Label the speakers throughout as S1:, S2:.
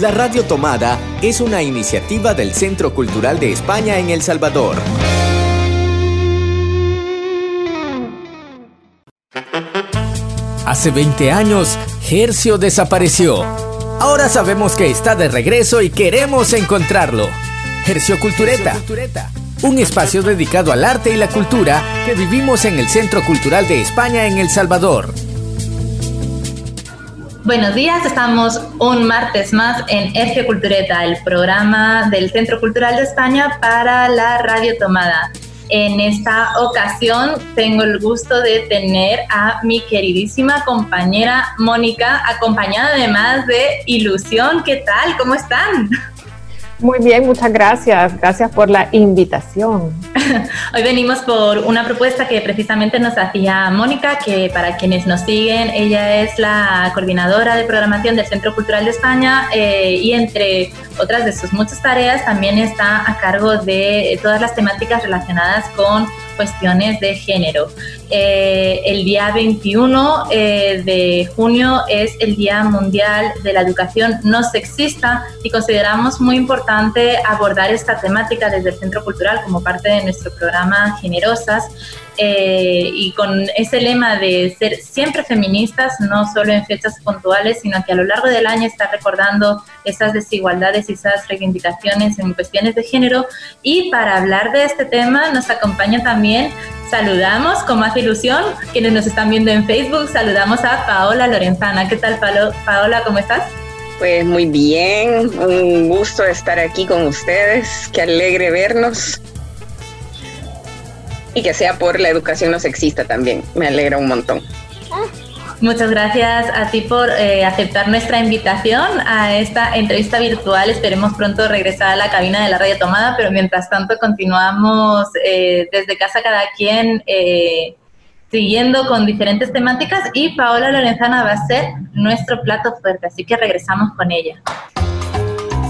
S1: La Radio Tomada es una iniciativa del Centro Cultural de España en El Salvador. Hace 20 años, Hercio desapareció. Ahora sabemos que está de regreso y queremos encontrarlo. Hercio Cultureta. Un espacio dedicado al arte y la cultura que vivimos en el Centro Cultural de España en El Salvador.
S2: Buenos días, estamos un martes más en F Cultureta, el programa del Centro Cultural de España para la Radio Tomada. En esta ocasión tengo el gusto de tener a mi queridísima compañera Mónica, acompañada además de Ilusión. ¿Qué tal? ¿Cómo están?
S3: Muy bien, muchas gracias. Gracias por la invitación.
S2: Hoy venimos por una propuesta que precisamente nos hacía Mónica, que para quienes nos siguen, ella es la coordinadora de programación del Centro Cultural de España eh, y entre otras de sus muchas tareas también está a cargo de todas las temáticas relacionadas con cuestiones de género. Eh, el día 21 eh, de junio es el Día Mundial de la Educación No Sexista y consideramos muy importante abordar esta temática desde el Centro Cultural como parte de nuestro programa Generosas, eh, y con ese lema de ser siempre feministas, no solo en fechas puntuales, sino que a lo largo del año está recordando esas desigualdades y esas reivindicaciones en cuestiones de género. Y para hablar de este tema nos acompaña también, saludamos con más ilusión, quienes nos están viendo en Facebook, saludamos a Paola Lorenzana. ¿Qué tal, Paola? ¿Cómo estás?
S4: Pues muy bien, un gusto estar aquí con ustedes, qué alegre vernos y que sea por la educación no sexista también. Me alegra un montón.
S2: Muchas gracias a ti por eh, aceptar nuestra invitación a esta entrevista virtual. Esperemos pronto regresar a la cabina de la radio tomada, pero mientras tanto continuamos eh, desde casa cada quien eh, siguiendo con diferentes temáticas y Paola Lorenzana va a ser nuestro plato fuerte, así que regresamos con ella.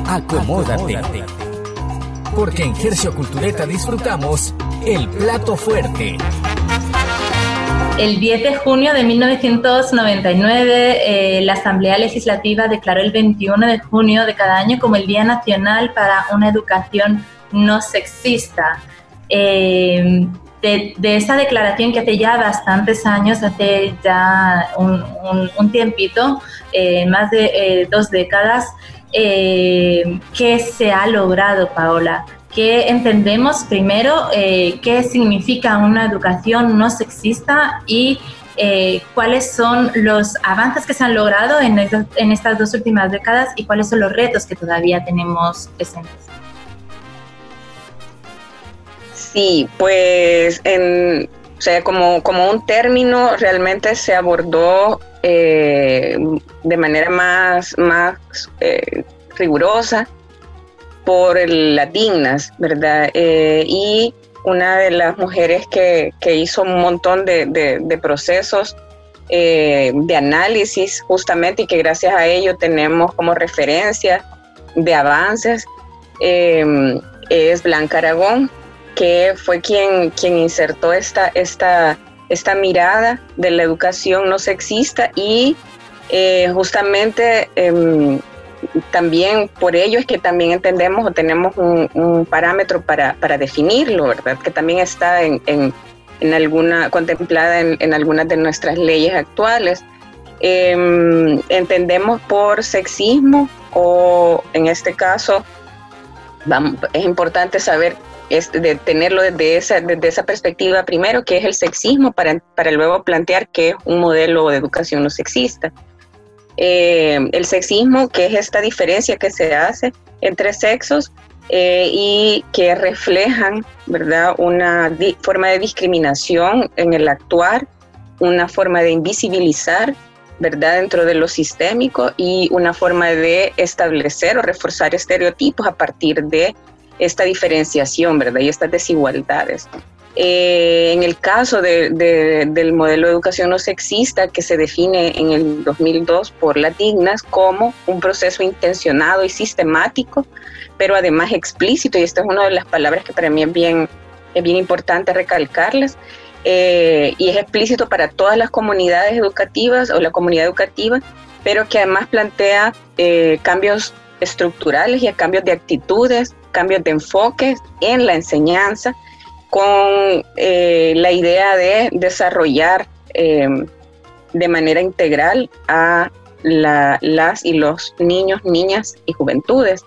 S1: Acomódate. Porque en Gercio Cultureta disfrutamos el plato fuerte.
S2: El 10 de junio de 1999, eh, la Asamblea Legislativa declaró el 21 de junio de cada año como el Día Nacional para una Educación No Sexista. Eh, de, esa declaración que hace ya bastantes años, hace ya un, tiempito, eh, más de dos décadas, ¿qué se ha logrado, Paola? que entendemos primero eh, qué significa una educación no sexista y eh, cuáles son los avances que se han logrado en, en, estas dos últimas décadas y cuáles son los retos que todavía tenemos presentes.
S4: Sí, pues en, o sea, como, como un término realmente se abordó eh, de manera más, más rigurosa por las dignas, ¿verdad? Eh, y una de las mujeres que, hizo un montón de, procesos eh, de análisis justamente y que gracias a ello tenemos como referencia de avances em, es Blanca Aragón, que fue quien, quien insertó esta, esta, esta mirada de la educación no sexista y eh, justamente em, también por ello es que también entendemos o tenemos un, parámetro para, definirlo, ¿verdad? Que también está en, alguna, contemplada en, algunas de nuestras leyes actuales. Em, entendemos por sexismo o en este caso es importante saber de tenerlo desde esa, desde esa perspectiva primero, que es el sexismo, para, para luego plantear que es un modelo de educación no sexista. Eh, el sexismo, que es esta diferencia que se hace entre sexos eh, y que reflejan, ¿verdad?, una forma de discriminación en el actuar, una forma de invisibilizar, ¿verdad?, dentro de lo sistémico y una forma de establecer o reforzar estereotipos a partir de esta diferenciación, ¿verdad?, y estas desigualdades. Eh, en el caso del modelo de educación no sexista que se define en el 2002 por las dignas como un proceso intencionado y sistemático, pero además explícito, y esta es una de las palabras que para mí es bien, es bien importante recalcarlas, eh, y es explícito para todas las comunidades educativas o la comunidad educativa, pero que además plantea eh, cambios estructurales y cambios de actitudes, cambios de enfoque en la enseñanza, con eh, la idea de desarrollar em, de manera integral a las y los niños, niñas y juventudes,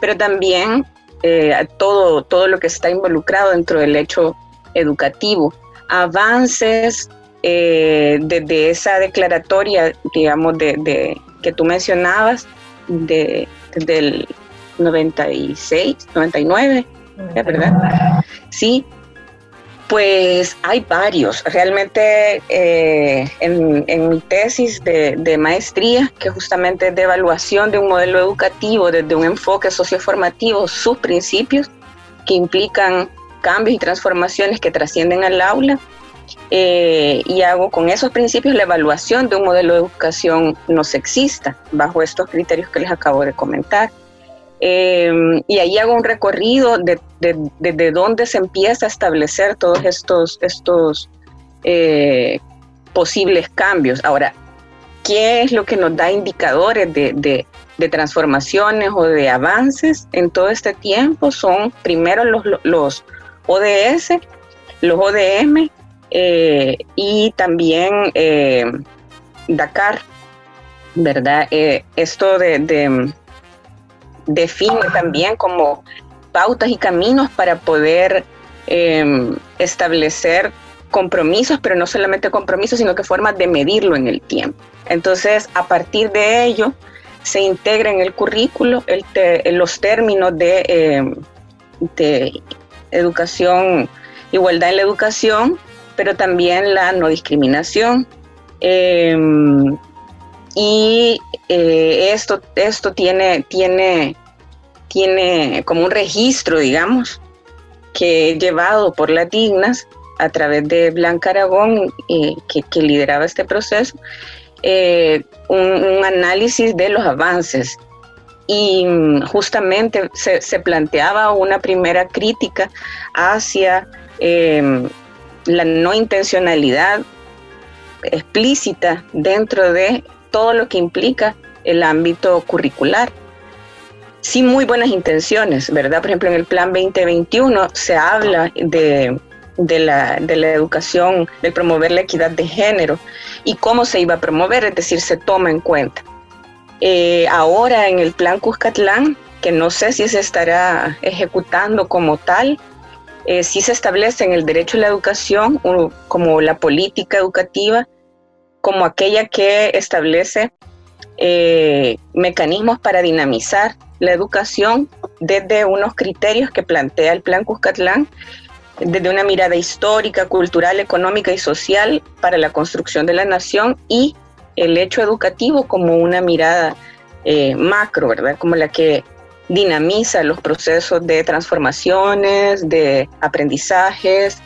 S4: pero también eh, todo, todo lo que está involucrado dentro del hecho educativo. Avances eh, desde esa declaratoria, digamos, de, que tú mencionabas, de, del 96, 99, ¿verdad? Sí, pues hay varios. Realmente eh, en, mi tesis de, maestría, que justamente es de evaluación de un modelo educativo desde un enfoque socioformativo, sus principios que implican cambios y transformaciones que trascienden al aula, eh, y hago con esos principios la evaluación de un modelo de educación no sexista, bajo estos criterios que les acabo de comentar. Em, y ahí hago un recorrido desde de, dónde se empieza a establecer todos estos, estos eh, posibles cambios. Ahora, ¿qué es lo que nos da indicadores de, transformaciones o de avances en todo este tiempo? Son primero los, los ODS, los ODM eh, y también eh, Dakar, ¿verdad? esto de define también como pautas y caminos para poder em, establecer compromisos, pero no solamente compromisos, sino que formas de medirlo en el tiempo. Entonces, a partir de ello, se integra en el currículo los términos de, em, de educación, igualdad en la educación, pero también la no discriminación. Em, y eh, esto, esto tiene, tiene, tiene como un registro, digamos, que he llevado por las dignas a través de Blanca Aragón, eh, que, lideraba este proceso, eh, un, análisis de los avances. Y mm, justamente se, planteaba una primera crítica hacia em, la no intencionalidad explícita dentro de todo lo que implica el ámbito curricular. Sí, muy buenas intenciones, ¿verdad? Por ejemplo, en el Plan 2021 se habla de, la, educación, de promover la equidad de género y cómo se iba a promover, es decir, se toma en cuenta. Eh, ahora en el Plan Cuscatlán, que no sé si se estará ejecutando como tal, eh, sí se establece en el derecho a la educación como la política educativa como aquella que establece eh, mecanismos para dinamizar la educación desde unos criterios que plantea el Plan Cuscatlán, desde una mirada histórica, cultural, económica y social para la construcción de la nación y el hecho educativo como una mirada eh, macro, ¿verdad? Como la que dinamiza los procesos de transformaciones, de aprendizajes,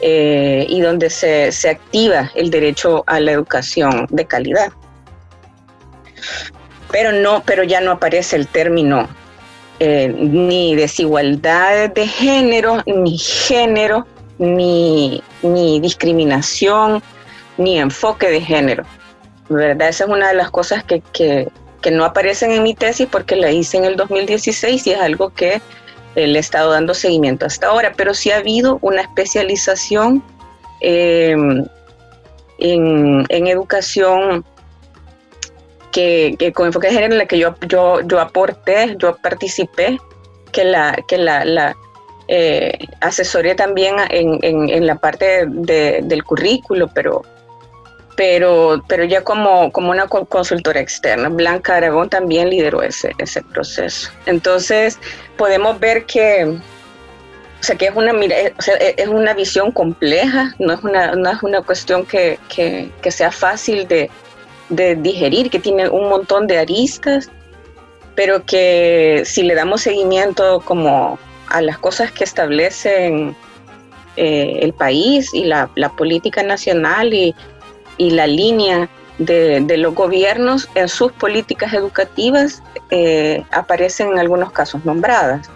S4: eh, y donde se, activa el derecho a la educación de calidad. Pero no, pero ya no aparece el término eh, ni desigualdad de género, ni género, ni, discriminación, ni enfoque de género. ¿Verdad? Esa es una de las cosas que, que no aparecen en mi tesis porque la hice en el 2016 y es algo que le he estado dando seguimiento hasta ahora, pero sí ha habido una especialización em, en, educación que, con enfoque de género en la que yo, yo, yo aporté, yo participé, que la, que la, la eh, asesoré también en, en, la parte del currículo, pero pero, pero ya como, como una consultora externa. Blanca Aragón también lideró ese, ese proceso. Entonces, podemos ver que, o sea, que es una, es una visión compleja, no es una, no es una cuestión que, que, que sea fácil de, de, digerir, que tiene un montón de aristas, pero que si le damos seguimiento como a las cosas que establecen eh, el país y la, política nacional y y la línea de, los gobiernos en sus políticas educativas eh, aparecen en algunos casos nombradas.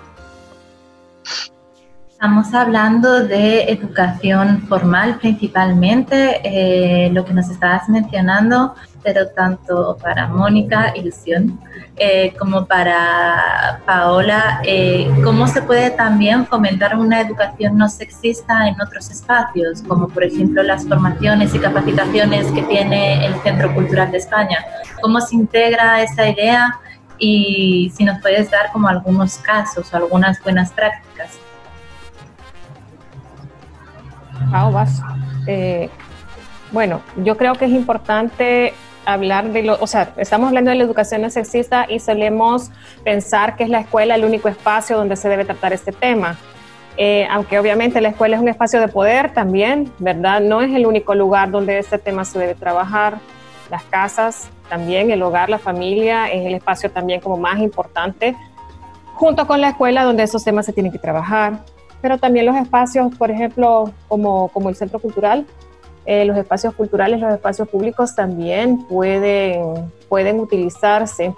S2: Estamos hablando de educación formal principalmente, eh, lo que nos estabas mencionando, pero tanto para Mónica, Ilusión, eh, como para Paola, eh, ¿cómo se puede también fomentar una educación no sexista en otros espacios, como por ejemplo las formaciones y capacitaciones que tiene el Centro Cultural de España? ¿Cómo se integra esa idea? Y si nos puedes dar como algunos casos o algunas buenas prácticas.
S3: Eh, bueno, yo creo que es importante hablar de lo, o sea, estamos hablando de la educación no sexista y solemos pensar que es la escuela el único espacio donde se debe tratar este tema. Eh, aunque obviamente la escuela es un espacio de poder también, ¿verdad? No es el único lugar donde este tema se debe trabajar. Las casas también, el hogar, la familia es el espacio también como más importante, junto con la escuela donde esos temas se tienen que trabajar. Pero también los espacios, por ejemplo, como, como el centro cultural, eh, los espacios culturales, los espacios públicos también pueden, pueden utilizarse.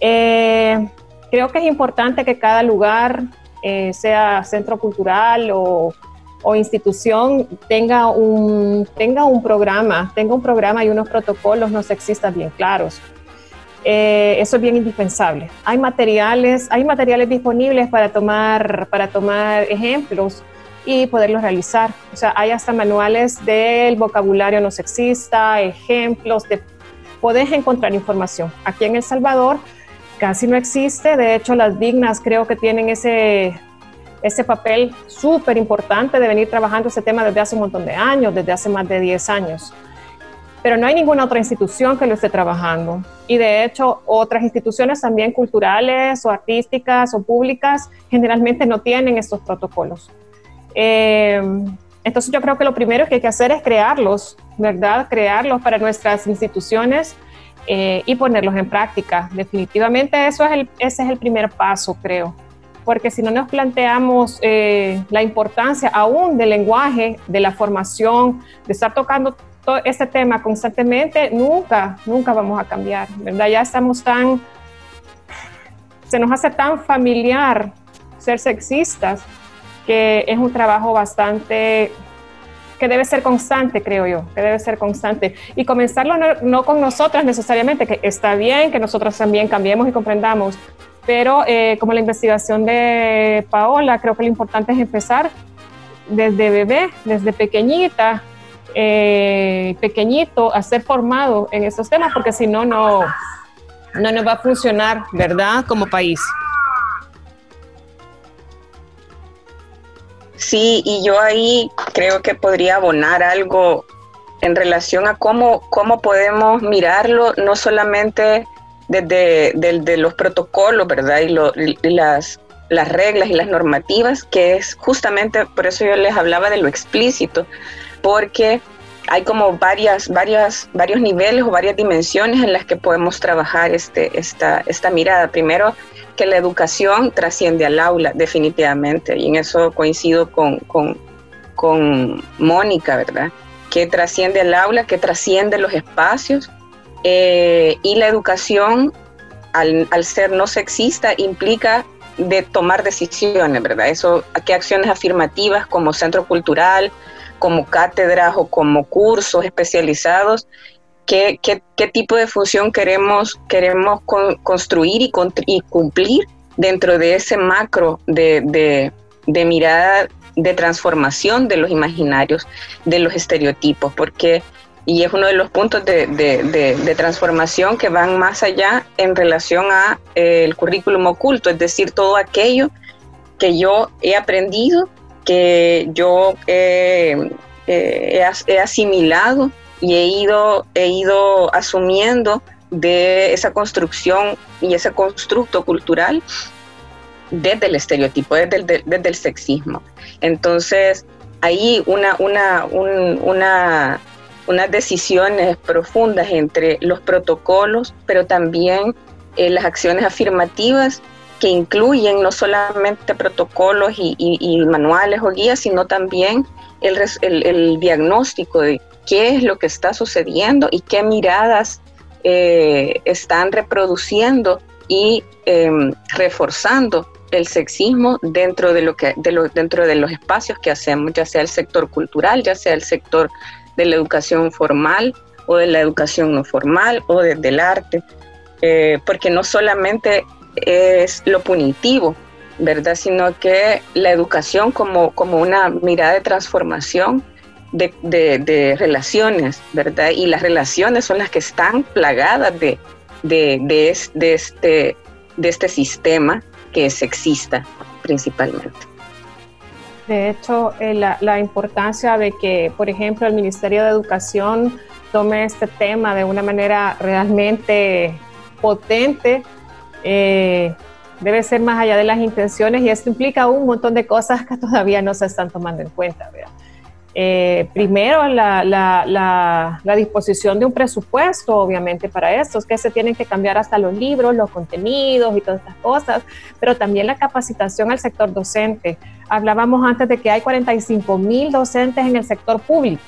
S3: Eh, creo que es importante que cada lugar, eh, sea centro cultural o, o, institución, tenga un, tenga un programa, tenga un programa y unos protocolos no sexistas bien claros. eso es bien indispensable. Hay materiales, hay materiales disponibles para tomar, para tomar ejemplos y poderlos realizar. O sea, hay hasta manuales del vocabulario no sexista, ejemplos de... Puedes encontrar información. Aquí en El Salvador casi no existe, de hecho las dignas creo que tienen ese, ese papel súper importante de venir trabajando ese tema desde hace un montón de años, desde hace más de 10 años. Pero no hay ninguna otra institución que lo esté trabajando. Y de hecho, otras instituciones también culturales o artísticas o públicas generalmente no tienen estos protocolos. Eh, entonces yo creo que lo primero que hay que hacer es crearlos, ¿verdad? Crearlos para nuestras instituciones eh, y ponerlos en práctica. Definitivamente eso es el, ese es el primer paso, creo. Porque si no nos planteamos eh, la importancia aún del lenguaje, de la formación, de estar tocando todo este tema constantemente, nunca, nunca vamos a cambiar, ¿verdad? Ya estamos tan, se nos hace tan familiar ser sexistas que es un trabajo bastante que debe ser constante, creo yo, que debe ser constante. Y comenzarlo no, con nosotras necesariamente, que está bien que nosotros también cambiemos y comprendamos, pero eh, como la investigación de Paola, creo que lo importante es empezar desde bebé, desde pequeñita, eh, pequeñito, a ser formado en esos temas, porque si no, no, no nos va a funcionar, ¿verdad? Como país.
S4: Sí, y yo ahí creo que podría abonar algo en relación a cómo, cómo podemos mirarlo, no solamente desde, los protocolos, ¿verdad? Y, las, las reglas y las normativas, que es justamente por eso yo les hablaba de lo explícito, porque hay como varias, varias, varios niveles o varias dimensiones en las que podemos trabajar este, esta, esta mirada. Primero, que la educación trasciende al aula, definitivamente, y en eso coincido con, con, Mónica, ¿verdad? Que trasciende al aula, que trasciende los espacios, eh, y la educación, al, al, ser no sexista, implica de tomar decisiones, ¿verdad? Eso, qué acciones afirmativas como centro cultural, como cátedras o como cursos especializados qué, tipo de función queremos, queremos construir y, y, cumplir dentro de ese macro de, mirada de transformación de los imaginarios, de los estereotipos, porque, y es uno de los puntos de, transformación que van más allá en relación a eh, el currículum oculto, es decir, todo aquello que yo he aprendido, que yo he asimilado y he ido, he ido asumiendo de esa construcción y ese constructo cultural desde el estereotipo, desde el, desde el sexismo. Entonces, ahí una, una, una, unas decisiones profundas entre los protocolos, pero también eh, las acciones afirmativas que incluyen no solamente protocolos y, manuales o guías, sino también el, el, el diagnóstico de qué es lo que está sucediendo y qué miradas eh, están reproduciendo y em, reforzando el sexismo dentro de lo que de lo, dentro de los espacios que hacemos, ya sea el sector cultural, ya sea el sector de la educación formal o de la educación no formal o desde el arte, eh, porque no solamente es lo punitivo, ¿verdad? Sino que la educación como, como una mirada de transformación de, relaciones, ¿verdad? Y las relaciones son las que están plagadas de, de, este, de este sistema que es sexista principalmente.
S3: De hecho, eh, la, la, importancia de que, por ejemplo, el Ministerio de Educación tome este tema de una manera realmente potente, eh, debe ser más allá de las intenciones y esto implica un montón de cosas que todavía no se están tomando en cuenta. ¿verdad? Eh, primero, la, la, la, disposición de un presupuesto, obviamente, para esto, es que se tienen que cambiar hasta los libros, los contenidos y todas estas cosas, pero también la capacitación al sector docente. Hablábamos antes de que hay 45 mil docentes en el sector público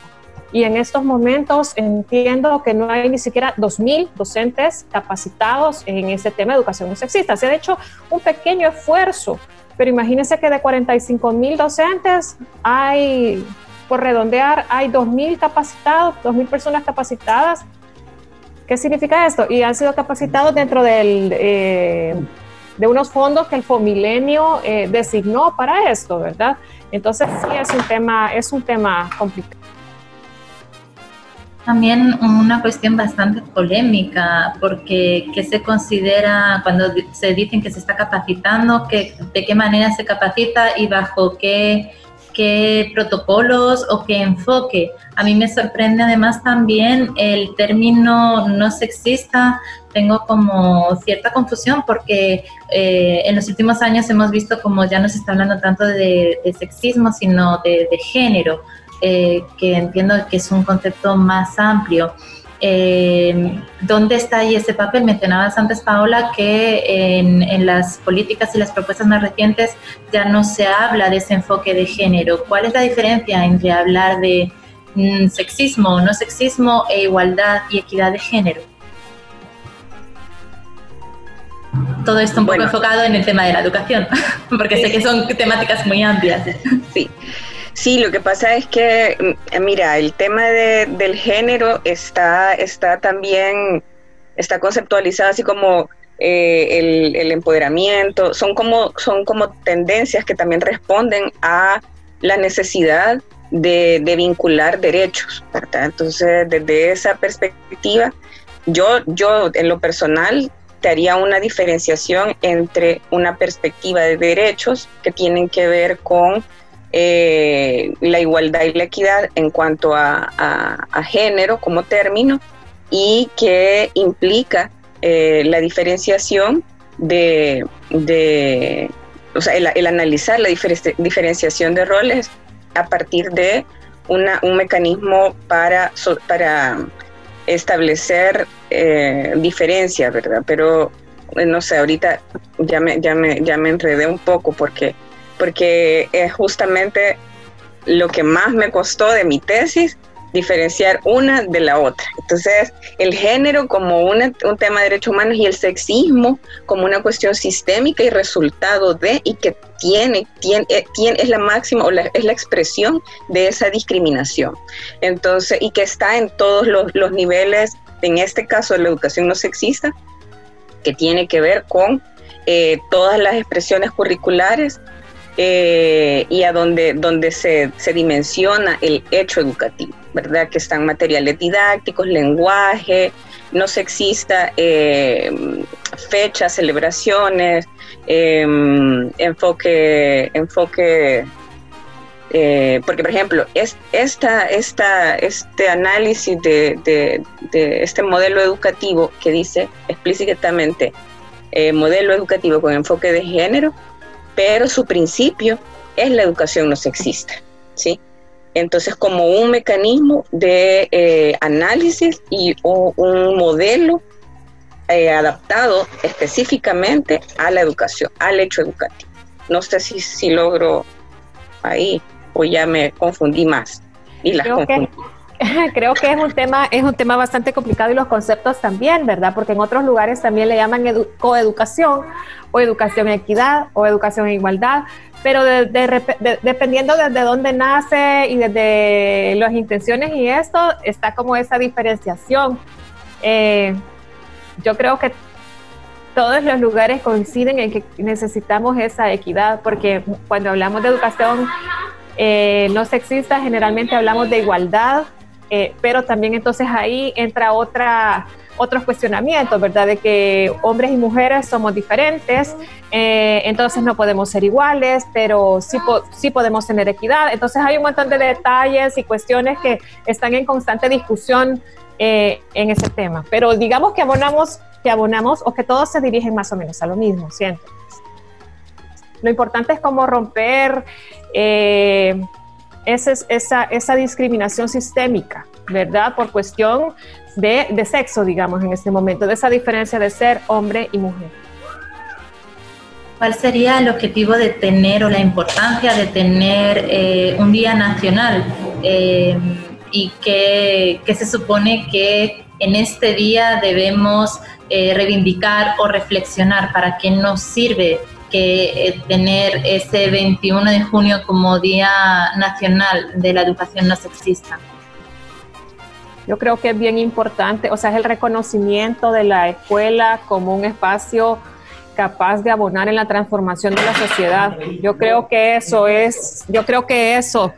S3: y en estos momentos entiendo que no hay ni siquiera 2.000 docentes capacitados en ese tema de educación no sexista. Se ha hecho un pequeño esfuerzo, pero imagínense que de 45 mil docentes hay por redondear, hay 2.000 capacitados, 2.000 personas capacitadas. ¿Qué significa esto? Y han sido capacitados dentro del, eh, de unos fondos que el Fomilenio eh, designó para esto, ¿verdad? Entonces sí es un tema, es un tema complicado.
S2: También una cuestión bastante polémica, porque ¿qué se considera cuando se dicen que se está capacitando? Que, ¿De qué manera se capacita y bajo qué qué protocolos o qué enfoque. A mí me sorprende además también el término no sexista. Tengo como cierta confusión porque eh, en los últimos años hemos visto como ya no se está hablando tanto de, sexismo, sino de, género, eh, que entiendo que es un concepto más amplio. Eh, ¿Dónde está ahí ese papel? Mencionabas antes, Paola, que en, las políticas y las propuestas más recientes ya no se habla de ese enfoque de género. ¿Cuál es la diferencia entre hablar de mm, sexismo, no sexismo e igualdad y equidad de género? Todo esto un poco enfocado en el tema de la educación, porque sé que son temáticas muy amplias.
S4: Sí. Sí, lo que pasa es que, mm, mira, el tema del género está, está también, está conceptualizado así como eh, el, empoderamiento, son como, son como tendencias que también responden a la necesidad de, vincular derechos, ¿verdad? Entonces, desde esa perspectiva, yo, yo en lo personal te haría una diferenciación entre una perspectiva de derechos que tienen que ver con eh, la igualdad y la equidad en cuanto a, género como término y que implica eh, la diferenciación de, o sea, el, analizar la diferenciación de roles a partir de una, un mecanismo para, para establecer eh, diferencias, ¿verdad? Pero no sé, ahorita ya me, ya me, ya me enredé un poco porque porque es justamente lo que más me costó de mi tesis, diferenciar una de la otra. Entonces, el género como un tema de derechos humanos y el sexismo como una cuestión sistémica y resultado de, y que tiene, tiene, eh, tiene es la máxima o es la expresión de esa discriminación. Entonces, y que está en todos los, los niveles, en este caso de la educación no sexista, que tiene que ver con eh, todas las expresiones curriculares eh, y a donde, donde se, se, dimensiona el hecho educativo, ¿verdad? Que están materiales didácticos, lenguaje, no sexista, eh, fechas, celebraciones, em, enfoque, enfoque eh, porque por ejemplo, es, esta, esta, este análisis de, este modelo educativo que dice explícitamente modelo educativo con enfoque de género, pero su principio es la educación no sexista, ¿sí? Entonces, como un mecanismo de eh, análisis y un modelo eh, adaptado específicamente a la educación, al hecho educativo. No sé si, si logro ahí o ya me confundí más. Y las confundí.
S3: creo que es un tema es un tema bastante complicado y los conceptos también, ¿verdad? Porque en otros lugares también le llaman coeducación o educación equidad o educación en igualdad, pero dependiendo desde dónde nace y desde las intenciones y esto, está como esa diferenciación. Eh, yo creo que todos los lugares coinciden en que necesitamos esa equidad, porque cuando hablamos de educación eh, no sexista, generalmente hablamos de igualdad, eh, pero también entonces ahí entra otra, otros cuestionamientos, ¿verdad? De que hombres y mujeres somos diferentes, eh, entonces no podemos ser iguales, pero sí, sí podemos tener equidad. Entonces hay un montón de detalles y cuestiones que están en constante discusión en ese tema. Pero digamos que abonamos, que abonamos o que todos se dirigen más o menos a lo mismo, siento. Lo importante es cómo romper eh, esa, esa, esa, discriminación sistémica, ¿verdad? Por cuestión de, sexo, digamos, en este momento, de esa diferencia de ser hombre y mujer.
S2: ¿Cuál sería el objetivo de tener o la importancia de tener eh, un día nacional? Eh, y que, se supone que en este día debemos reivindicar o reflexionar para qué nos sirve que eh, tener ese 21 de junio como Día Nacional de la Educación No Sexista?
S3: Yo creo que es bien importante, o sea, es el reconocimiento de la escuela como un espacio capaz de abonar en la transformación de la sociedad. Yo creo que eso es, yo creo que eso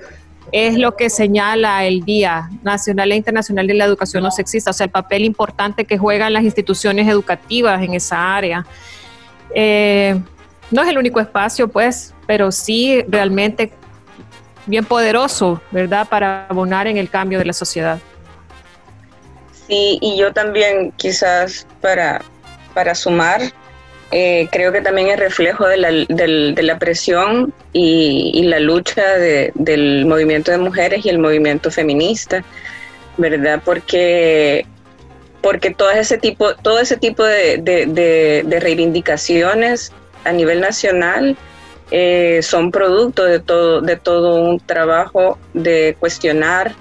S3: es lo que señala el Día Nacional e Internacional de la Educación No Sexista, o sea, el papel importante que juegan las instituciones educativas en esa área. Eh, no es el único espacio, pues, pero sí realmente bien poderoso, ¿verdad?, para abonar en el cambio de la sociedad.
S4: Sí, y yo también quizás para, para sumar, eh, creo que también es reflejo de la, de la presión y, la lucha del movimiento de mujeres y el movimiento feminista, ¿verdad? Porque, porque todo ese tipo, todo ese tipo de, de reivindicaciones a nivel nacional eh, son producto de todo, de todo un trabajo de cuestionar,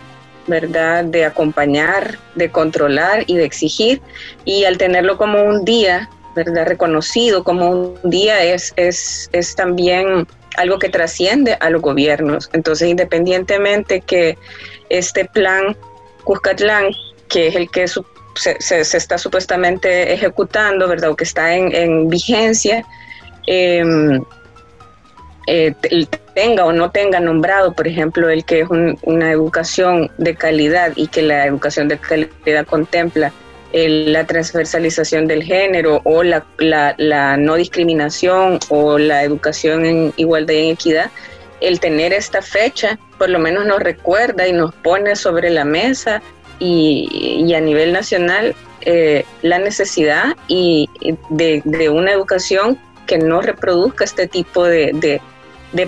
S4: ¿verdad? De acompañar, de controlar y de exigir. Y al tenerlo como un día, ¿verdad? Reconocido como un día es, es, es también algo que trasciende a los gobiernos. Entonces, independientemente que este plan Cuscatlán, que es el que se, se, está supuestamente ejecutando, ¿verdad? O que está en, en vigencia, Em, eh, tenga o no tenga nombrado, por ejemplo, el que es una educación de calidad y que la educación de calidad contempla la transversalización del género o la, no discriminación o la educación en igualdad y en equidad, el tener esta fecha por lo menos nos recuerda y nos pone sobre la mesa y, a nivel nacional eh, la necesidad y de, una educación que no reproduzca este tipo de,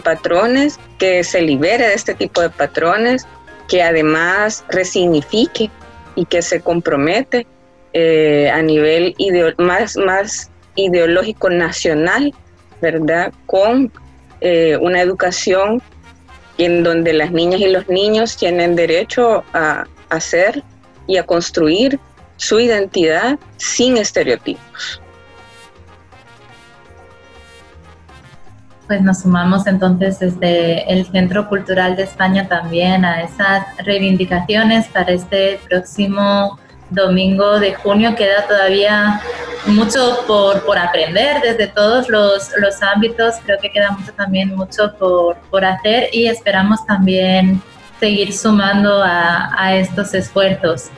S4: patrones, que se libere de este tipo de patrones, que además resignifique y que se compromete eh, a nivel más, más ideológico nacional, ¿verdad? Con eh, una educación en donde las niñas y los niños tienen derecho a hacer y a construir su identidad sin estereotipos.
S2: Pues nos sumamos entonces desde el Centro Cultural de España también a esas reivindicaciones para este próximo domingo de junio. Queda todavía mucho por, por aprender desde todos los, los, ámbitos, creo que queda mucho también mucho por, por hacer y esperamos también seguir sumando a, a estos esfuerzos.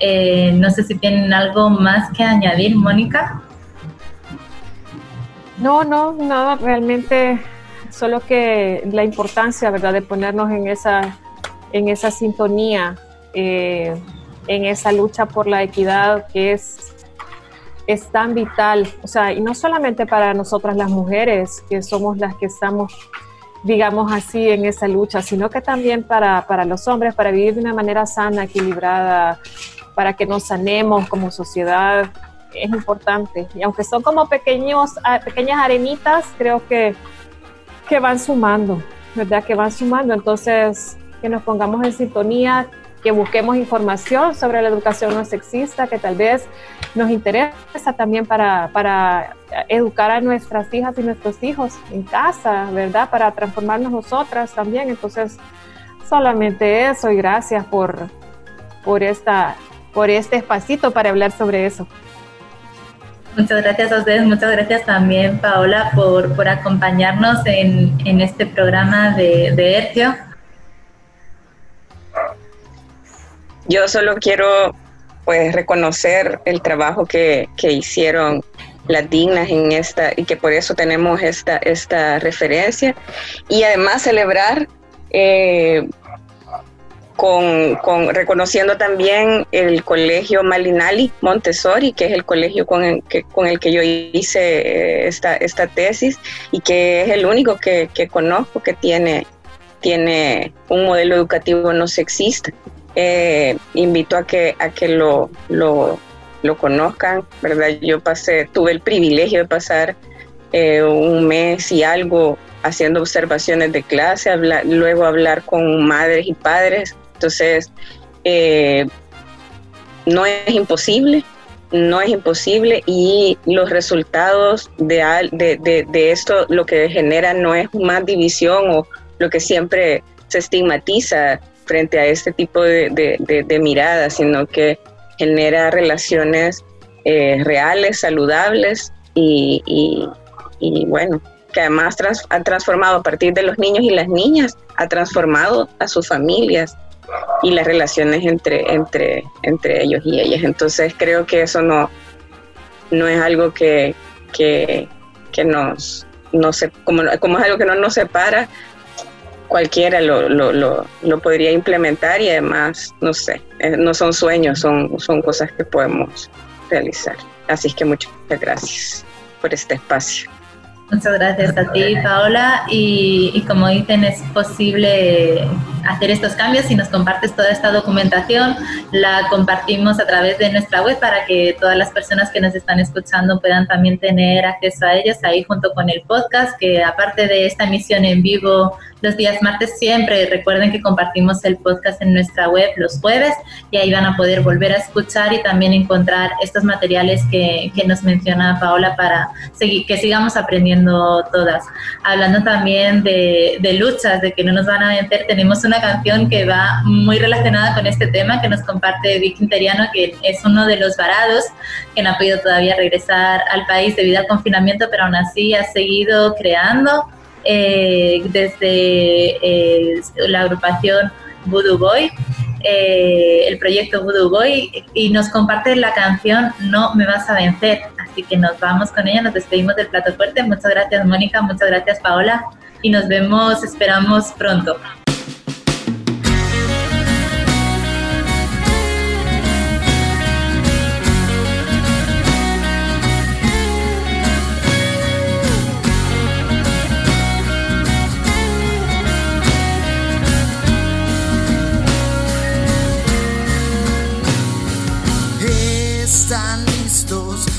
S2: Eh, no sé si tienen algo más que añadir, Mónica.
S3: No, no, nada, realmente solo que la importancia, ¿verdad?, de ponernos en esa, en esa sintonía, eh, en esa lucha por la equidad que es, es tan vital, o sea, y no solamente para nosotras las mujeres, que somos las que estamos, digamos así, en esa lucha, sino que también para, para los hombres, para vivir de una manera sana, equilibrada, para que nos sanemos como sociedad, es importante. Y aunque son como pequeños, ah, pequeñas arenitas, creo que, que van sumando, ¿verdad? Que van sumando. Entonces, que nos pongamos en sintonía, que busquemos información sobre la educación no sexista, que tal vez nos interesa también para, para educar a nuestras hijas y nuestros hijos en casa, ¿verdad? Para transformarnos nosotras también. Entonces, solamente eso y gracias por, por, esta, por este espacito para hablar sobre eso.
S2: Muchas gracias a ustedes, muchas gracias también Paola por, por acompañarnos en, en, este programa de, de.
S4: Yo solo quiero pues reconocer el trabajo que, que, hicieron las dignas en esta y que por eso tenemos esta, esta referencia y además celebrar eh, con, con, reconociendo también el colegio Malinali Montessori, que es el colegio con el que, con el que yo hice eh, esta, tesis y que es el único que, conozco que tiene, tiene un modelo educativo no sexista. Eh, invito a que, a que lo, lo, lo, conozcan, ¿verdad? Yo pasé, tuve el privilegio de pasar eh, un mes y algo haciendo observaciones de clase, luego hablar con madres y padres entonces, eh, no es imposible, no es imposible y los resultados de, esto lo que genera no es más división o lo que siempre se estigmatiza frente a este tipo de, miradas, sino que genera relaciones eh, reales, saludables y, bueno, que además ha transformado a partir de los niños y las niñas, ha transformado a sus familias, y las relaciones entre, entre, entre ellos y ellas. Entonces creo que eso no, no es algo que, que, nos, no se, como, como es algo que no nos separa, cualquiera lo, lo, lo, podría implementar y además, no sé, eh, no son sueños, son, son cosas que podemos realizar. Así es que muchas gracias por este espacio.
S2: Muchas gracias a ti, Paola. Y, y, como dicen, es posible hacer estos cambios. Si nos compartes toda esta documentación, la compartimos a través de nuestra web para que todas las personas que nos están escuchando puedan también tener acceso a ellos ahí junto con el podcast, que aparte de esta emisión en vivo los días martes siempre. Recuerden que compartimos el podcast en nuestra web los jueves y ahí van a poder volver a escuchar y también encontrar estos materiales que, que nos menciona Paola para seguir, que sigamos aprendiendo todas. Hablando también de, de luchas, de que no nos van a vencer, tenemos una canción que va muy relacionada con este tema que nos comparte Vicky Interiano, que es uno de los varados que no ha podido todavía regresar al país debido al confinamiento, pero aún así ha seguido creando eh, desde eh, la agrupación Voodoo Boy, eh, el proyecto Voodoo Boy, y nos comparte la canción No me vas a vencer. Así que nos vamos con ella, nos despedimos del plato fuerte. Muchas gracias Mónica, muchas gracias Paola y nos vemos, esperamos pronto.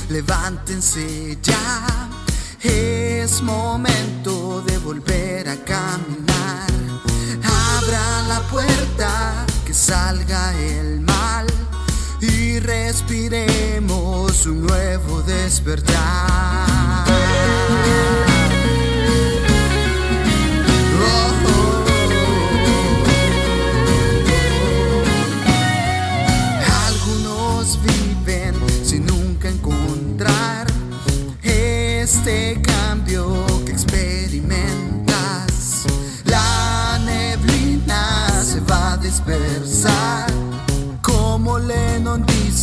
S5: Levántense ya, es momento de volver a caminar. Abra la puerta, que salga el mal y respiremos un nuevo despertar.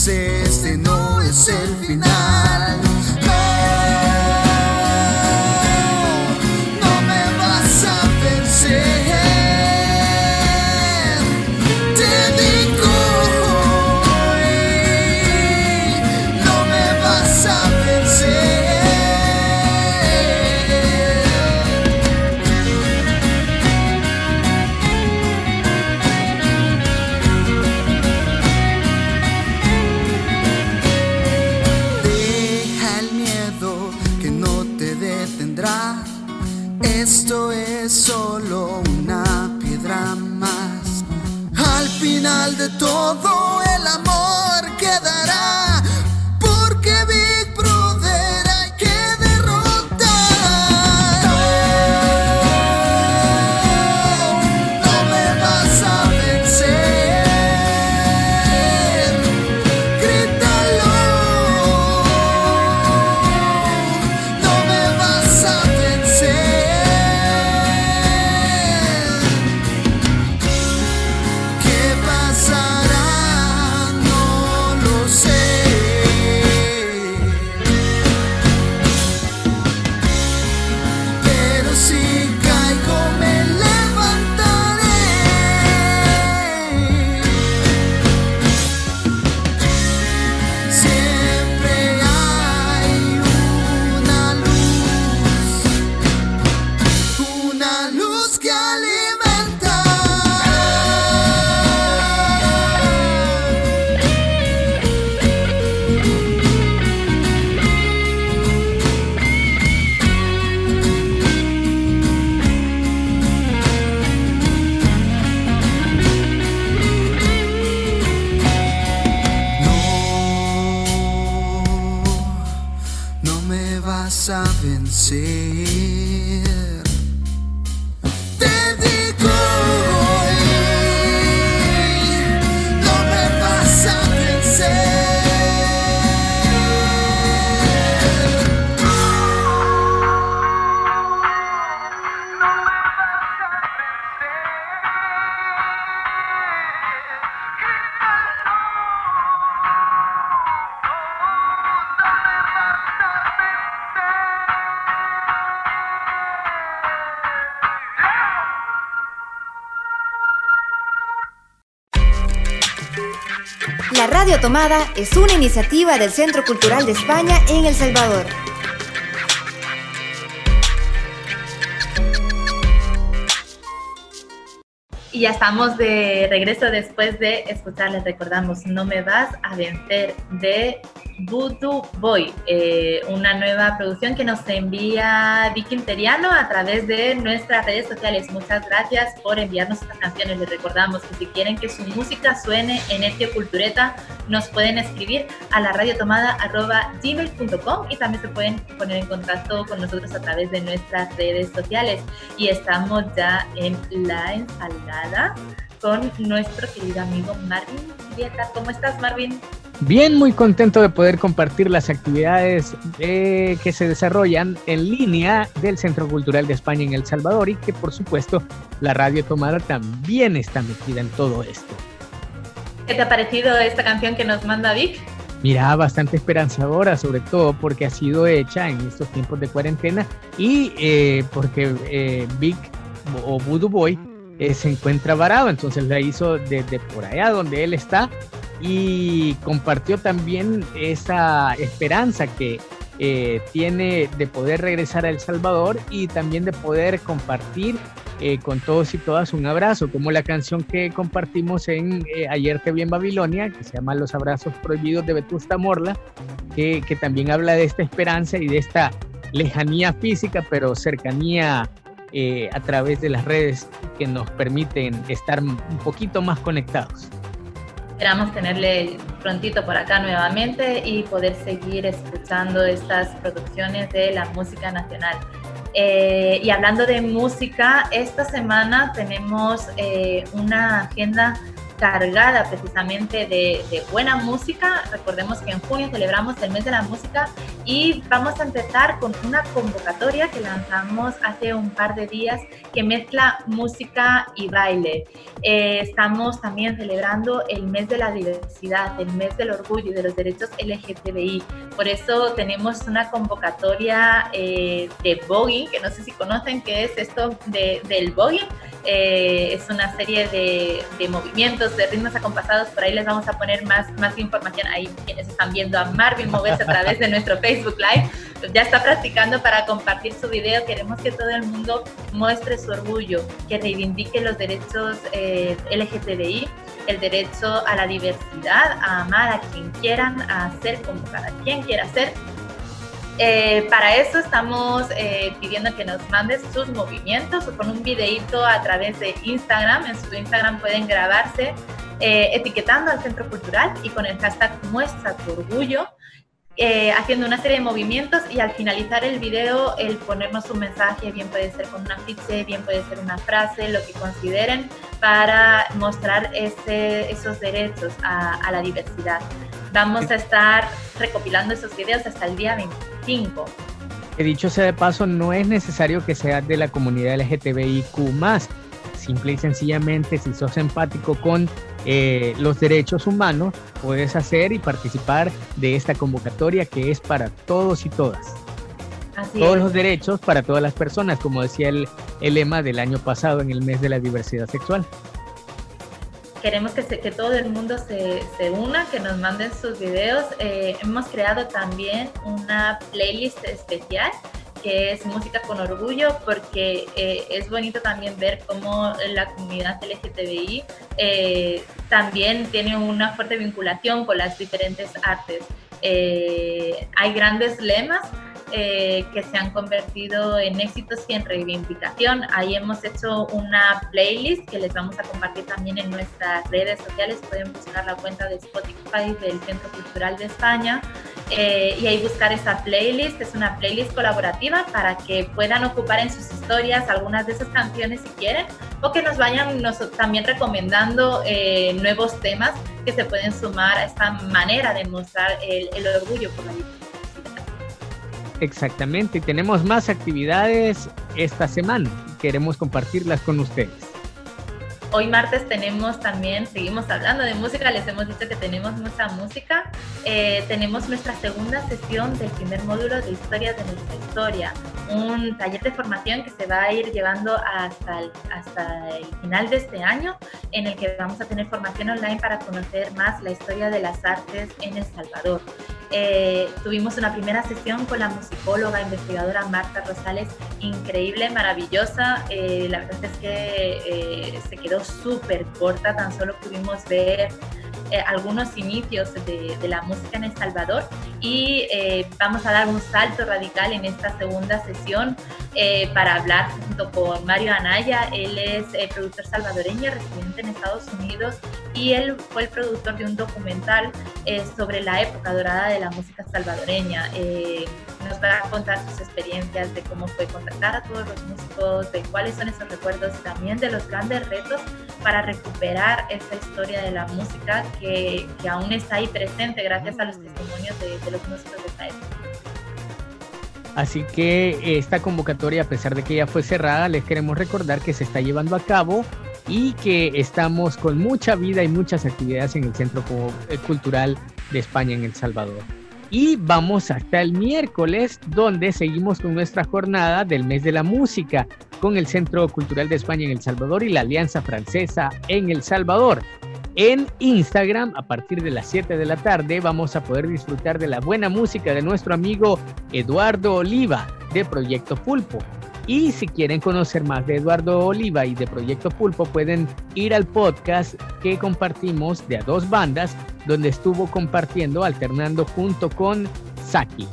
S5: Este no es el final. Final de todo
S6: Es una iniciativa del Centro Cultural de España en El Salvador.
S2: Y ya estamos de regreso después de escuchar, les recordamos, No me vas a vencer de Voodoo Boy, eh, una nueva producción que nos envía Vicky Interiano a través de nuestras redes sociales. Muchas gracias por enviarnos estas canciones. Les recordamos que si quieren que su música suene en Etio Cultureta, nos pueden escribir a la radiotomada.gmail.com y también se pueden poner en contacto con nosotros a través de nuestras redes sociales. Y estamos ya en la ensalada con nuestro querido amigo Marvin Vieta. ¿Cómo estás, Marvin?
S7: Bien, muy contento de poder compartir las actividades que se desarrollan en línea del Centro Cultural de España en El Salvador y que por supuesto la Radio Tomada también está metida en todo esto.
S2: ¿Qué te ha parecido esta canción que nos manda Vic?
S7: Mira, bastante esperanzadora, sobre todo porque ha sido hecha en estos tiempos de cuarentena y eh, porque eh, Vic o Voodoo Boy eh, se encuentra varado, entonces la hizo desde por allá donde él está y compartió también esa esperanza que eh, tiene de poder regresar a El Salvador y también de poder compartir eh, con todos y todas un abrazo, como la canción que compartimos en Ayer te vi en Babilonia, que se llama Los Abrazos Prohibidos de Vetusta Morla, que, que también habla de esta esperanza y de esta lejanía física, pero cercanía eh, a través de las redes que nos permiten estar un poquito más conectados.
S2: Esperamos tenerle prontito por acá nuevamente y poder seguir escuchando estas producciones de la música nacional. Eh, y hablando de música, esta semana tenemos eh, una agenda cargada precisamente de, de, buena música. Recordemos que en junio celebramos el mes de la música y vamos a empezar con una convocatoria que lanzamos hace un par de días que mezcla música y baile. Eh, estamos también celebrando el mes de la diversidad, el mes del orgullo y de los derechos LGTBI. Por eso tenemos una convocatoria eh, de voguing, que no sé si conocen qué es esto de, del voguing. Eh, es una serie de, de, movimientos, de ritmos acompasados. Por ahí les vamos a poner más, más información. Ahí quienes están viendo a Marvin moverse a través de nuestro Facebook Live, ya está practicando para compartir su video. Queremos que todo el mundo muestre su orgullo, que reivindique los derechos eh, LGTBI, el derecho a la diversidad, a amar a quien quieran, a ser como cada quien quiera ser Eh, para eso estamos eh, pidiendo que nos mandes sus movimientos con un videito a través de Instagram. En su Instagram pueden grabarse eh, etiquetando al Centro Cultural y con el hashtag Muestra tu Orgullo. Haciendo una serie de movimientos y al finalizar el video el ponernos un mensaje, bien puede ser con una ficha, bien puede ser una frase, lo que consideren para mostrar ese, esos derechos a, a la diversidad. Vamos a estar recopilando esos videos hasta el día 25.
S7: Que dicho sea de paso, no es necesario que seas de la comunidad LGTBIQ. Simple y sencillamente, si sos empático con eh, los derechos humanos, puedes hacer y participar de esta convocatoria que es para todos y todas. todos los derechos para todas las personas, como decía el, el lema del año pasado en el mes de la diversidad sexual
S2: queremos que, que todo el mundo se, se, una, que nos manden sus videos. Eh, hemos creado también una playlist especial que es Música con Orgullo, porque eh, es bonito también ver cómo la comunidad LGTBI eh, también tiene una fuerte vinculación con las diferentes artes. hay grandes lemas eh, que se han convertido en éxitos y en reivindicación. Ahí hemos hecho una playlist que les vamos a compartir también en nuestras redes sociales. Pueden buscar la cuenta de Spotify del Centro Cultural de España eh, y ahí buscar esa playlist. Es una playlist colaborativa para que puedan ocupar en sus historias algunas de esas canciones si quieren o que nos vayan también recomendando eh, nuevos temas que se pueden sumar a esta manera de mostrar el, el orgullo por la vida.
S7: Exactamente, tenemos más actividades esta semana. Queremos compartirlas con ustedes.
S2: Hoy martes tenemos también, seguimos hablando de música, les hemos dicho que tenemos mucha música. Eh, tenemos nuestra segunda sesión del primer módulo de Historia de nuestra historia, un taller de formación que se va a ir llevando hasta el, hasta el final de este año, en el que vamos a tener formación online para conocer más la historia de las artes en El Salvador. Eh, tuvimos una primera sesión con la musicóloga, investigadora Marta Rosales, increíble, maravillosa. Eh, la verdad es que eh, se quedó súper corta, tan solo pudimos ver algunos inicios de, de, la música en El Salvador y vamos a dar un salto radical en esta segunda sesión para hablar junto con Mario Anaya. Él es productor salvadoreño, residente en Estados Unidos y él fue el productor de un documental sobre la época dorada de la música salvadoreña. Eh, nos va a contar sus experiencias de cómo fue contactar a todos los músicos, de cuáles son esos recuerdos también de los grandes retos para recuperar esta historia de la música que, que aún está ahí presente gracias a los testimonios de, de los músicos de esta época.
S7: Así que esta convocatoria, a pesar de que ya fue cerrada, les queremos recordar que se está llevando a cabo y que estamos con mucha vida y muchas actividades en el Centro Cultural de España en El Salvador. Y vamos hasta el miércoles, donde seguimos con nuestra jornada del mes de la música con el Centro Cultural de España en El Salvador y la Alianza Francesa en El Salvador. En Instagram, a partir de las 7 de la tarde, vamos a poder disfrutar de la buena música de nuestro amigo Eduardo Oliva de Proyecto Pulpo. Y si quieren conocer más de Eduardo Oliva y de Proyecto Pulpo, pueden ir al podcast que compartimos de a dos bandas, donde estuvo compartiendo, alternando junto con Saki.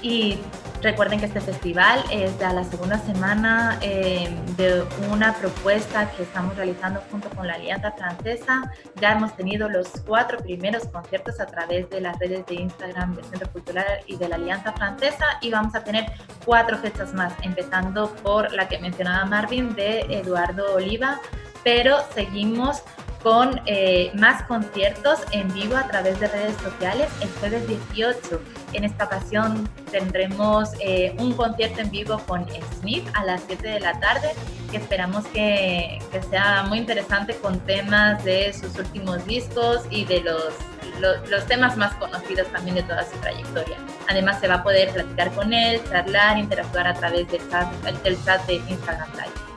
S2: Y Recuerden que este festival es de la segunda semana eh, de una propuesta que estamos realizando junto con la Alianza Francesa. Ya hemos tenido los cuatro primeros conciertos a través de las redes de Instagram del Centro Cultural y de la Alianza Francesa y vamos a tener cuatro fechas más, empezando por la que mencionaba Marvin de Eduardo Oliva, pero seguimos con eh, más conciertos en vivo a través de redes sociales el jueves 18. En esta ocasión tendremos eh, un concierto en vivo con Smith a las 7 de la tarde, que esperamos que, que, sea muy interesante con temas de sus últimos discos y de los, los, los, temas más conocidos también de toda su trayectoria. Además se va a poder platicar con él, charlar, interactuar a través del chat, del chat de Instagram Live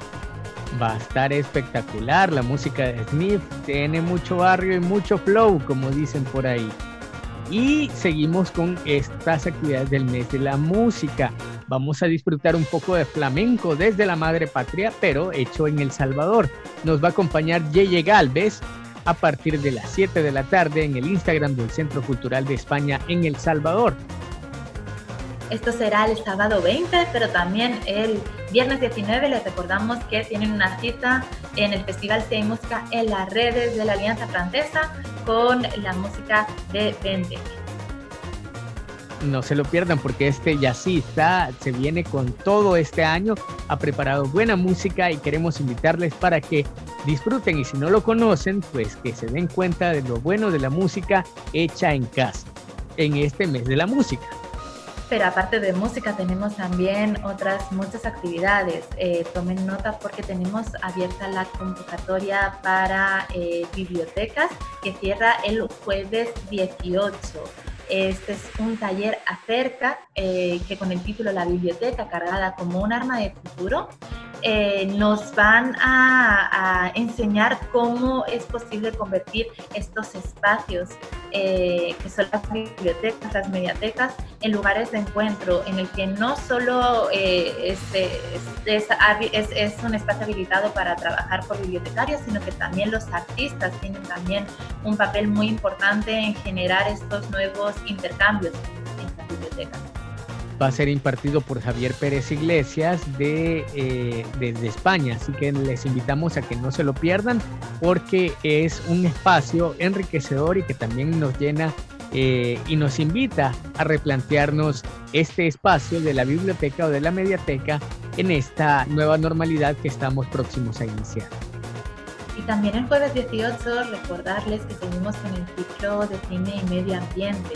S7: va a estar espectacular. La música de Smith tiene mucho barrio y mucho flow, como dicen por ahí. Y seguimos con estas actividades del mes de la música. Vamos a disfrutar un poco de flamenco desde la madre patria, pero hecho en El Salvador. Nos va a acompañar Yeye Galvez a partir de las 7 de la tarde en el Instagram del Centro Cultural de España en El Salvador.
S2: Esto será el sábado 20, pero también el viernes 19 les recordamos que tienen una cita en el Festival Si Música en las redes de la Alianza Francesa con la música de Vendek.
S7: No se lo pierdan porque este jazzista se viene con todo este año, ha preparado buena música y queremos invitarles para que disfruten y si no lo conocen, pues que se den cuenta de lo bueno de la música hecha en casa en este mes de la música
S2: pero aparte de música tenemos también otras muchas actividades. Eh, tomen nota porque tenemos abierta la convocatoria para eh, bibliotecas que cierra el jueves 18. Este es un taller acerca eh, que con el título La biblioteca cargada como un arma de futuro nos van a, enseñar cómo es posible convertir estos espacios eh, que son las bibliotecas, las mediatecas, en lugares de encuentro en el que no solo eh, es, un espacio habilitado para trabajar por bibliotecarios, sino que también los artistas tienen también un papel muy importante en generar estos nuevos intercambios en las bibliotecas
S7: va a ser impartido por Javier Pérez Iglesias de, eh, desde España, así que les invitamos a que no se lo pierdan porque es un espacio enriquecedor y que también nos llena eh, y nos invita a replantearnos este espacio de la biblioteca o de la mediateca en esta nueva normalidad que estamos próximos a iniciar.
S2: Y también el jueves 18 recordarles que seguimos con el ciclo de cine y medio ambiente.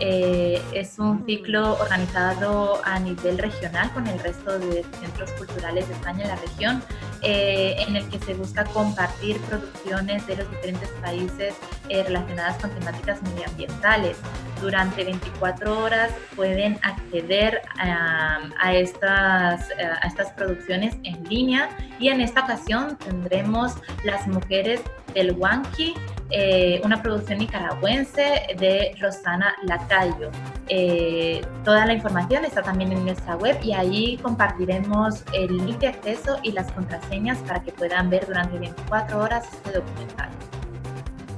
S2: Eh, es un ciclo organizado a nivel regional con el resto de centros culturales de España en la región, eh, en el que se busca compartir producciones de los diferentes países eh, relacionadas con temáticas medioambientales. Durante 24 horas pueden acceder a, estas, a estas producciones en línea y en esta ocasión tendremos Las Mujeres del Huanqui, eh, una producción nicaragüense de Rosana Lacayo. Eh, toda la información está también en nuestra web y ahí compartiremos el link de acceso y las contraseñas para que puedan ver durante 24 horas este documental.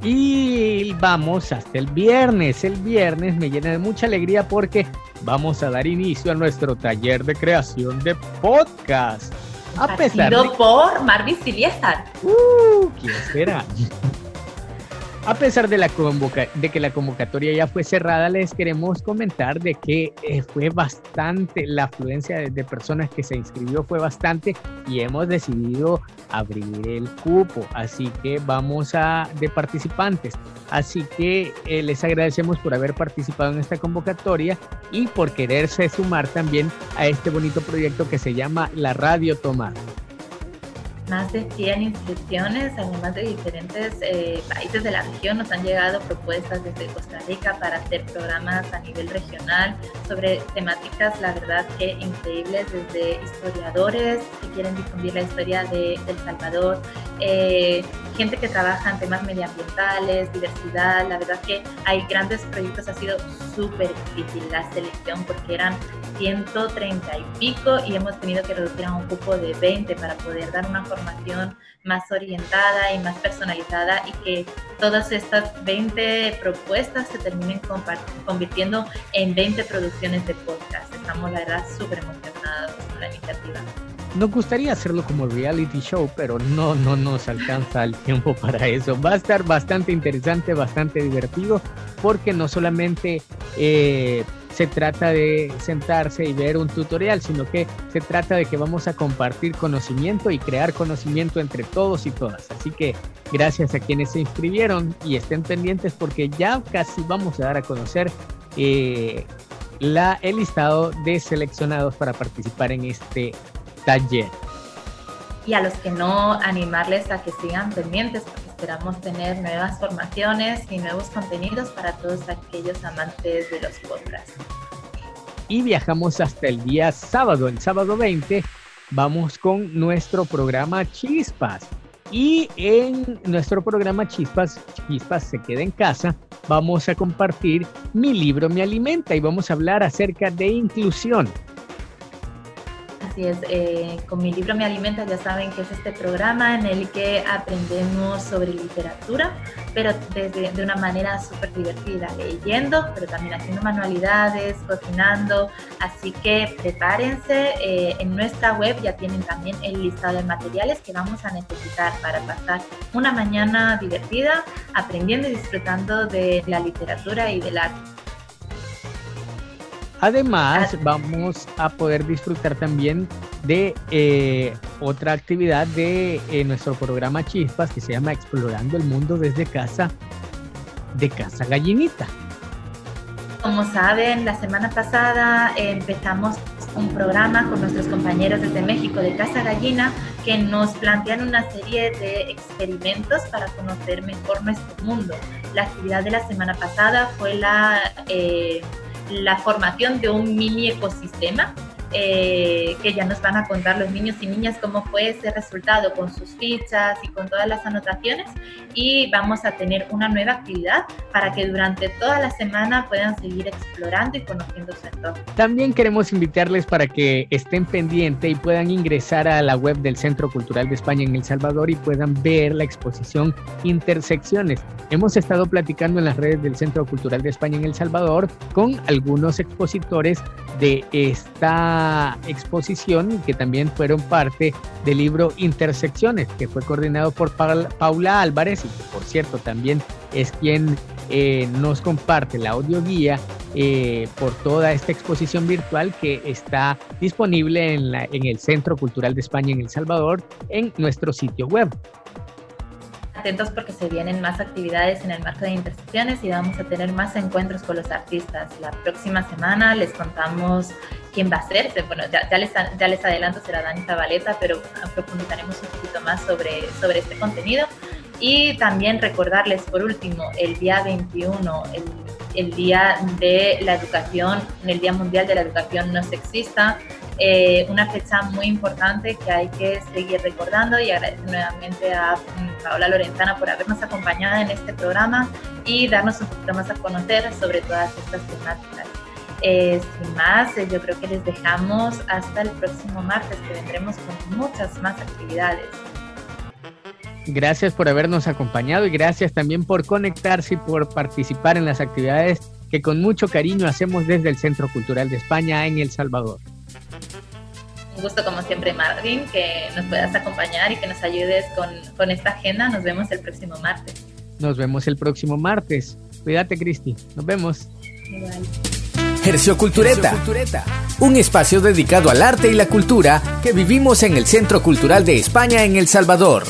S7: Y vamos hasta el viernes. El viernes me llena de mucha alegría porque vamos a dar inicio a nuestro taller de creación de podcast.
S2: A pesar de... por Marvis Siliesar.
S7: Uh, ¿quién será? A pesar de, la de que la convocatoria ya fue cerrada, les queremos comentar de que eh, fue bastante, la afluencia de, personas que se inscribió fue bastante y hemos decidido abrir el cupo, así que vamos a de participantes. Así que eh, les agradecemos por haber participado en esta convocatoria y por quererse sumar también a este bonito proyecto que se llama La Radio Tomada
S2: más de 100 inscripciones, además de diferentes eh, países de la región. Nos han llegado propuestas desde Costa Rica para hacer programas a nivel regional sobre temáticas, la verdad que increíbles, desde historiadores que quieren difundir la historia de, El Salvador, eh, gente que trabaja en temas medioambientales, diversidad. La verdad que hay grandes proyectos, ha sido súper difícil la selección porque eran 130 y pico y hemos tenido que reducir a un cupo de 20 para poder dar una formación más orientada y más personalizada y que todas estas 20 propuestas se terminen convirtiendo en 20 producciones de podcast. Estamos, la verdad, súper emocionados con la iniciativa.
S7: Nos gustaría hacerlo como reality show, pero no, no nos alcanza el tiempo para eso. Va a estar bastante interesante, bastante divertido, porque no solamente eh, se trata de sentarse y ver un tutorial, sino que se trata de que vamos a compartir conocimiento y crear conocimiento entre todos y todas. Así que gracias a quienes se inscribieron y estén pendientes porque ya casi vamos a dar a conocer eh, la, el listado de seleccionados para participar en este taller.
S2: Y a los que no, animarles a que sigan pendientes Esperamos tener nuevas formaciones y nuevos contenidos para todos aquellos amantes de los podcasts.
S7: Y viajamos hasta el día sábado, el sábado 20, vamos con nuestro programa Chispas. Y en nuestro programa Chispas, Chispas se queda en casa, vamos a compartir Mi libro me alimenta y vamos a hablar acerca de inclusión.
S2: Así es, eh, con mi libro Me Alimenta ya saben que es este programa en el que aprendemos sobre literatura, pero desde, de una manera súper divertida, leyendo, pero también haciendo manualidades, cocinando. Así que prepárense, eh, en nuestra web ya tienen también el listado de materiales que vamos a necesitar para pasar una mañana divertida, aprendiendo y disfrutando de la literatura y del arte.
S7: Además, vamos a poder disfrutar también de eh, otra actividad de eh, nuestro programa Chispas que se llama Explorando el Mundo desde casa, de Casa Gallinita.
S2: Como saben, la semana pasada empezamos un programa con nuestros compañeros desde México de Casa Gallina que nos plantean una serie de experimentos para conocer mejor nuestro mundo. La actividad de la semana pasada fue la... Eh, la formación de un mini ecosistema eh, que ya nos van a contar los niños y niñas cómo fue ese resultado con sus fichas y con todas las anotaciones y vamos a tener una nueva actividad para que durante toda la semana puedan seguir explorando y conociendo su entorno.
S7: También queremos invitarles para que estén pendientes y puedan ingresar a la web del Centro Cultural de España en El Salvador y puedan ver la exposición Intersecciones. Hemos estado platicando en las redes del Centro Cultural de España en El Salvador con algunos expositores de esta exposición que también fueron parte del libro Intersecciones, que fue coordinado por Paula Álvarez y que por cierto también es quien eh, nos comparte la audioguía eh, por toda esta exposición virtual que está disponible en, la, en el Centro Cultural de España en El Salvador en nuestro sitio web
S2: atentos porque se vienen más actividades en el marco de intersecciones y vamos a tener más encuentros con los artistas. La próxima semana les contamos quién va a ser. Bueno, ya, les, ya les adelanto, será Dani Zabaleta, pero profundizaremos un poquito más sobre, sobre este contenido. Y también recordarles, por último, el día 21, el, el Día de la Educación, el Día Mundial de la Educación No Sexista, eh, una fecha muy importante que hay que seguir recordando y agradecer nuevamente a mm, Paola Lorenzana por habernos acompañado en este programa y darnos un poquito más a conocer sobre todas estas temáticas. Eh, sin más, eh, yo creo que les dejamos hasta el próximo martes que vendremos con muchas más actividades.
S7: Gracias por habernos acompañado y gracias también por conectarse y por participar en las actividades que con mucho cariño hacemos desde el Centro Cultural de España en El Salvador
S2: gusto como siempre, Marvin, que nos puedas acompañar y que nos ayudes con, con esta agenda. Nos vemos el próximo martes.
S7: Nos vemos el próximo martes. Cuídate, Cristi. Nos vemos.
S1: Igual. Hercio Cultureta, un espacio dedicado al arte y la cultura que vivimos en el Centro Cultural de España en El Salvador.